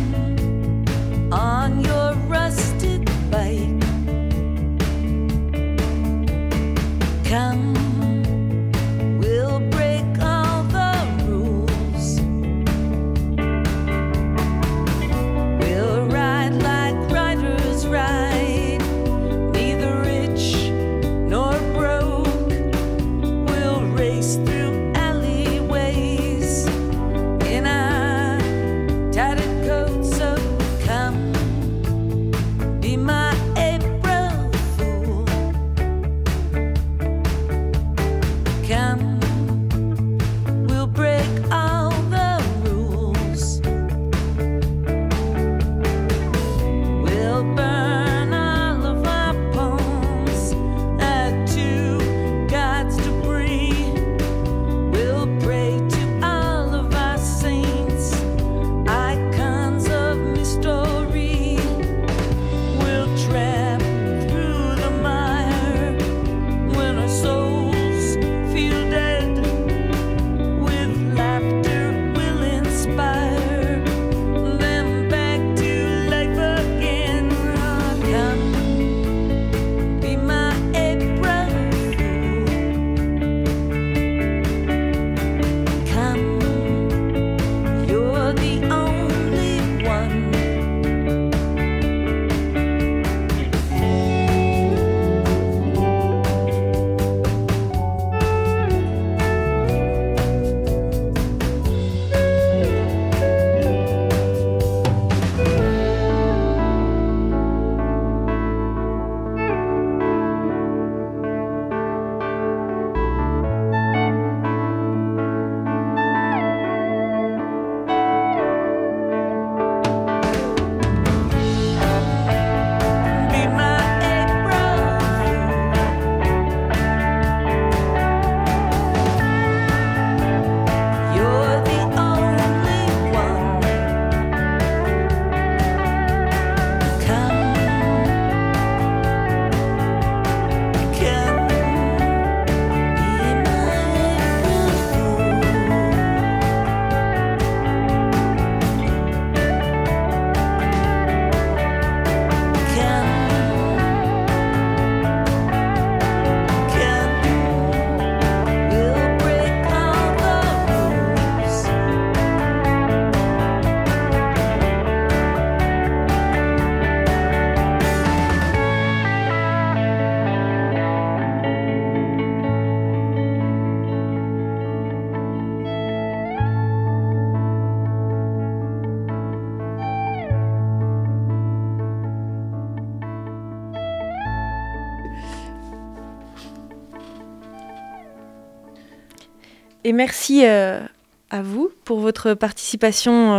Et merci à vous pour votre participation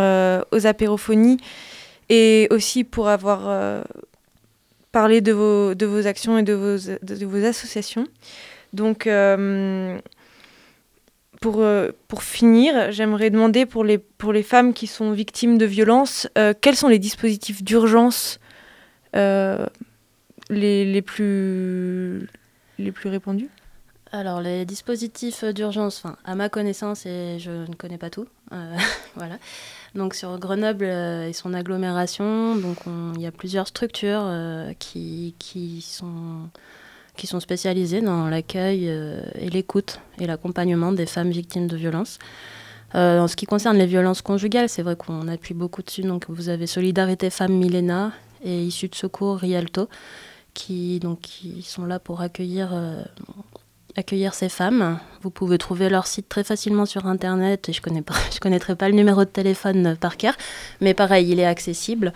aux apérophonies et aussi pour avoir parlé de vos, de vos actions et de vos, de, vos associations. Donc, pour, pour finir, j'aimerais demander pour les, pour les femmes qui sont victimes de violences, quels sont les dispositifs d'urgence les, les, plus, les plus répandus? Alors, les dispositifs d'urgence, à ma connaissance, et je ne connais pas tout, euh, [LAUGHS] voilà. Donc, sur Grenoble euh, et son agglomération, donc il y a plusieurs structures euh, qui, qui, sont, qui sont spécialisées dans l'accueil et l'écoute et l'accompagnement des femmes victimes de violences. en ce qui concerne les violences conjugales, c'est vrai qu'on appuie beaucoup dessus. Donc, vous avez Solidarité Femmes Milena et Issue de Secours Rialto qui, donc, qui sont là pour accueillir, accueillir ces femmes. Vous pouvez trouver leur site très facilement sur Internet. Et je ne [LAUGHS] connaîtrai pas le numéro de téléphone par cœur, mais pareil, il est accessible.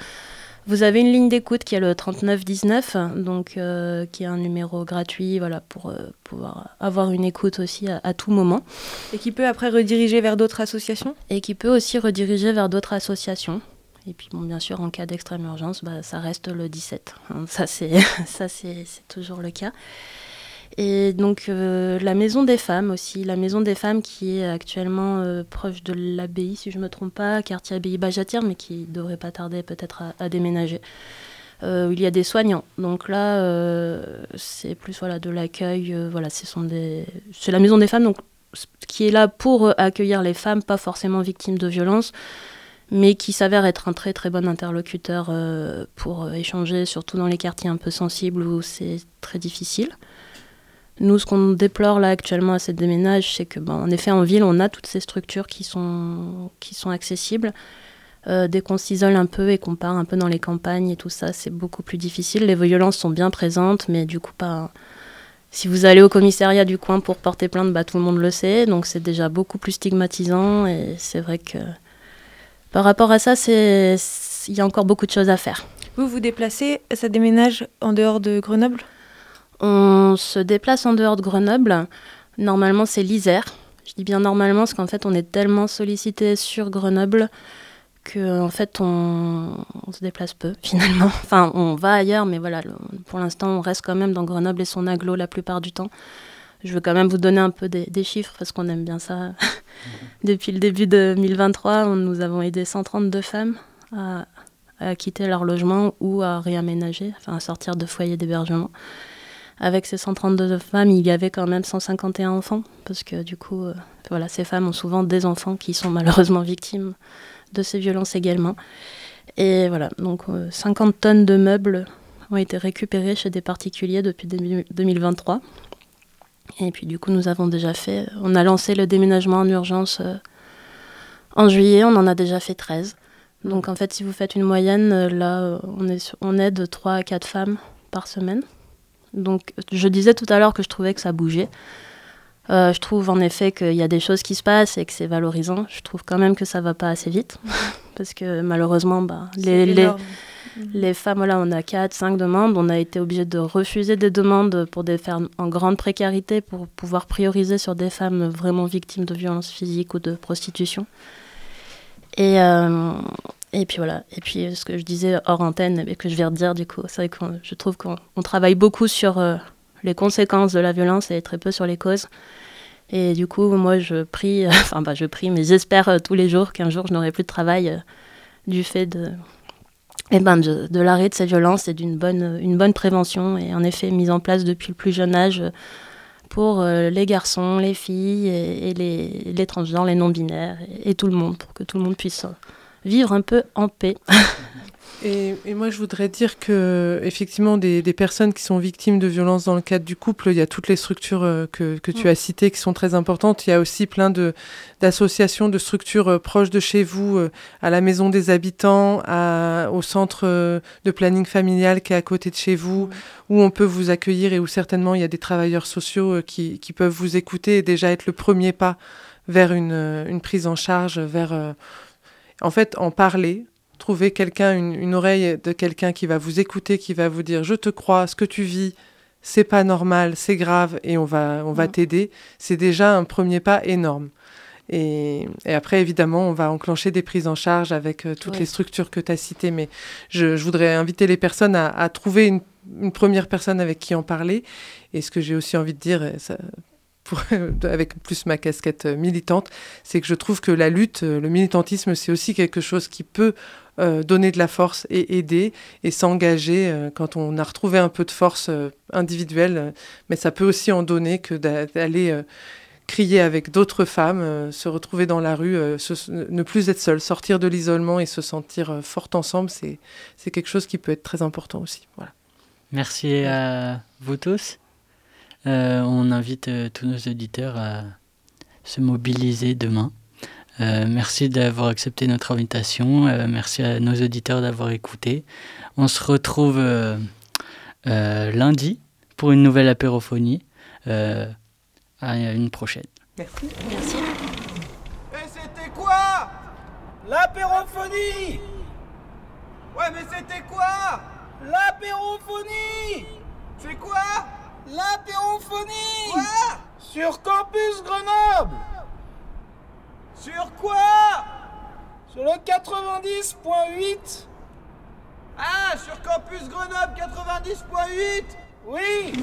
Vous avez une ligne d'écoute qui est le 3919, donc euh, qui est un numéro gratuit, voilà, pour euh, pouvoir avoir une écoute aussi à, à, tout moment. Et qui peut après rediriger vers d'autres associations? Et qui peut aussi rediriger vers d'autres associations. Et puis, bon, bien sûr, en cas d'extrême urgence, bah, ça reste le 17. Hein, ça, c'est, [LAUGHS] ça c'est, toujours le cas. Et donc, euh, la Maison des Femmes aussi. La Maison des Femmes qui est actuellement euh, proche de l'abbaye, si je ne me trompe pas, quartier abbaye Bajatière, mais qui devrait pas tarder peut-être à, déménager. Euh, il y a des soignants. Donc là, c'est plus voilà, de l'accueil. voilà. C'est la Maison des Femmes donc, qui est là pour accueillir les femmes, pas forcément victimes de violences mais qui s'avère être un très très bon interlocuteur pour échanger, surtout dans les quartiers un peu sensibles où c'est très difficile. Nous, ce qu'on déplore là actuellement à cette déménage, c'est que, ben, en effet, en ville, on a toutes ces structures qui sont, qui sont accessibles. Euh, dès qu'on s'isole un peu et qu'on part un peu dans les campagnes et tout ça, c'est beaucoup plus difficile. Les violences sont bien présentes, mais du coup, pas. Si vous allez au commissariat du coin pour porter plainte, bah, tout le monde le sait, donc c'est déjà beaucoup plus stigmatisant et c'est vrai que par rapport à ça, il y a encore beaucoup de choses à faire. Vous vous déplacez, ça déménage en dehors de Grenoble? On se déplace en dehors de Grenoble. Normalement, c'est l'Isère. Je dis bien normalement parce qu'en fait, on est tellement sollicité sur Grenoble qu'en en fait, on, se déplace peu [LAUGHS] finalement. Enfin, on va ailleurs, mais voilà, pour l'instant, on reste quand même dans Grenoble et son aglo la plupart du temps. Je veux quand même vous donner un peu des, chiffres parce qu'on aime bien ça. [LAUGHS] Depuis le début de 2023, nous avons aidé 132 femmes à, quitter leur logement ou à réaménager, enfin à sortir de foyers d'hébergement. Avec ces 132 femmes, il y avait quand même 151 enfants, parce que du coup, euh, voilà, ces femmes ont souvent des enfants qui sont malheureusement victimes de ces violences également. Et voilà, donc 50 euh, tonnes de meubles ont été récupérés chez des particuliers depuis 2023. Et puis du coup, nous avons déjà fait, on a lancé le déménagement en urgence euh, en juillet, on en a déjà fait 13. Donc en fait, si vous faites une moyenne, là, on, est on aide 3 à 4 femmes par semaine. Donc je disais tout à l'heure que je trouvais que ça bougeait. Euh, je trouve en effet qu'il y a des choses qui se passent et que c'est valorisant. Je trouve quand même que ça va pas assez vite. [LAUGHS] parce que malheureusement, bah, les, les, Mhm. Les femmes, là, on a 4, 5 demandes. On a été obligé de refuser des demandes pour des femmes en grande précarité pour pouvoir prioriser sur des femmes vraiment victimes de violences physiques ou de prostitution. Et, euh, et puis voilà. Et puis ce que je disais hors antenne et que je viens de dire, du coup, c'est vrai que je trouve qu'on travaille beaucoup sur euh, les conséquences de la violence et très peu sur les causes. Et du coup, moi, je prie, [LAUGHS] enfin, bah, je prie, mais j'espère euh, tous les jours qu'un jour, je n'aurai plus de travail du fait de, eh ben de, l'arrêt de ces violences et d'une bonne, une bonne prévention et en effet mise en place depuis le plus jeune âge pour euh, les garçons, les filles et, les, les, transgenres, les non-binaires et, tout le monde, pour que tout le monde puisse vivre un peu en paix. [LAUGHS] Et, moi, je voudrais dire que, effectivement, des, personnes qui sont victimes de violences dans le cadre du couple, il y a toutes les structures euh, que, tu as citées qui sont très importantes. Il y a aussi plein d'associations, de, structures euh, proches de chez vous, euh, à la maison des habitants, au centre de planning familial qui est à côté de chez vous, où on peut vous accueillir et où certainement il y a des travailleurs sociaux qui, peuvent vous écouter et déjà être le premier pas vers une, une prise en charge, vers en fait en parler, trouver quelqu'un, une, oreille de quelqu'un qui va vous écouter, qui va vous dire je te crois, ce que tu vis, c'est pas normal, c'est grave et on va, on va t'aider, c'est déjà un premier pas énorme. Et, après, évidemment, on va enclencher des prises en charge avec euh, toutes les structures que tu as citées. Mais je, voudrais inviter les personnes à, trouver une, première personne avec qui en parler. Et ce que j'ai aussi envie de dire, ça, [LAUGHS] avec plus ma casquette euh, militante, c'est que je trouve que la lutte, euh, le militantisme, c'est aussi quelque chose qui peut donner de la force et aider et s'engager quand on a retrouvé un peu de force individuelle. mais ça peut aussi en donner que d'aller crier avec d'autres femmes, euh, se retrouver dans la rue, euh, ne plus être seul, sortir de l'isolement et se sentir euh, forte ensemble, c'est quelque chose qui peut être très important aussi. Voilà. Merci à vous tous. On invite tous nos auditeurs à se mobiliser demain. merci d'avoir accepté notre invitation. merci à nos auditeurs d'avoir écouté. On se retrouve lundi pour une nouvelle apérophonie. À une prochaine. Merci. Merci. Et c'était quoi? L'apérophonie Ouais, mais c'était quoi? L'apérophonie C'est quoi? L'apérophonie Quoi Sur Campus Grenoble Sur quoi Sur le 90.8 Ah, sur Campus Grenoble 90.8 Oui